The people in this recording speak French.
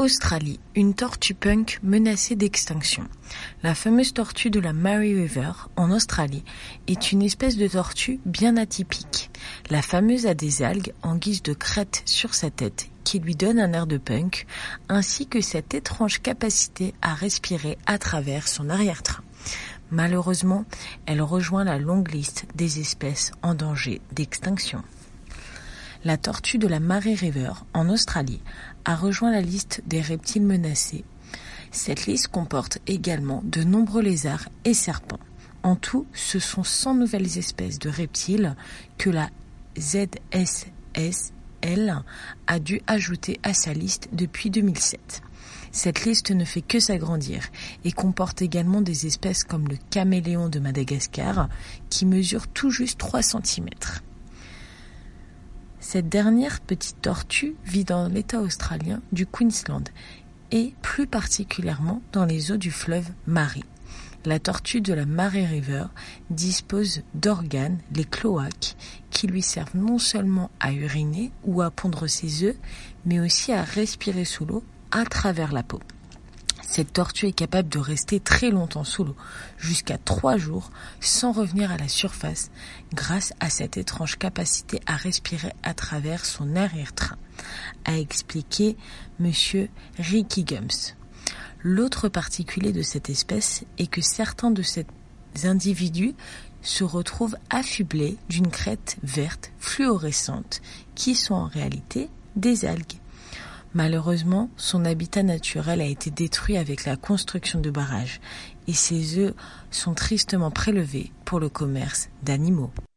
Australie, une tortue punk menacée d'extinction. La fameuse tortue de la Murray River, en Australie, est une espèce de tortue bien atypique. La fameuse a des algues en guise de crête sur sa tête qui lui donne un air de punk, ainsi que cette étrange capacité à respirer à travers son arrière-train. Malheureusement, elle rejoint la longue liste des espèces en danger d'extinction. La tortue de la Murray River, en Australie, a rejoint la liste des reptiles menacés. Cette liste comporte également de nombreux lézards et serpents. En tout, ce sont 100 nouvelles espèces de reptiles que la ZSSL a dû ajouter à sa liste depuis 2007. Cette liste ne fait que s'agrandir et comporte également des espèces comme le caméléon de Madagascar qui mesure tout juste 3 cm. Cette dernière petite tortue vit dans l'État australien du Queensland et plus particulièrement dans les eaux du fleuve Murray. La tortue de la Murray River dispose d'organes, les cloaques, qui lui servent non seulement à uriner ou à pondre ses œufs, mais aussi à respirer sous l'eau à travers la peau. Cette tortue est capable de rester très longtemps sous l'eau, jusqu'à trois jours, sans revenir à la surface, grâce à cette étrange capacité à respirer à travers son arrière-train, a expliqué monsieur Ricky Gums. L'autre particulier de cette espèce est que certains de ces individus se retrouvent affublés d'une crête verte fluorescente qui sont en réalité des algues. Malheureusement, son habitat naturel a été détruit avec la construction de barrages et ses œufs sont tristement prélevés pour le commerce d'animaux.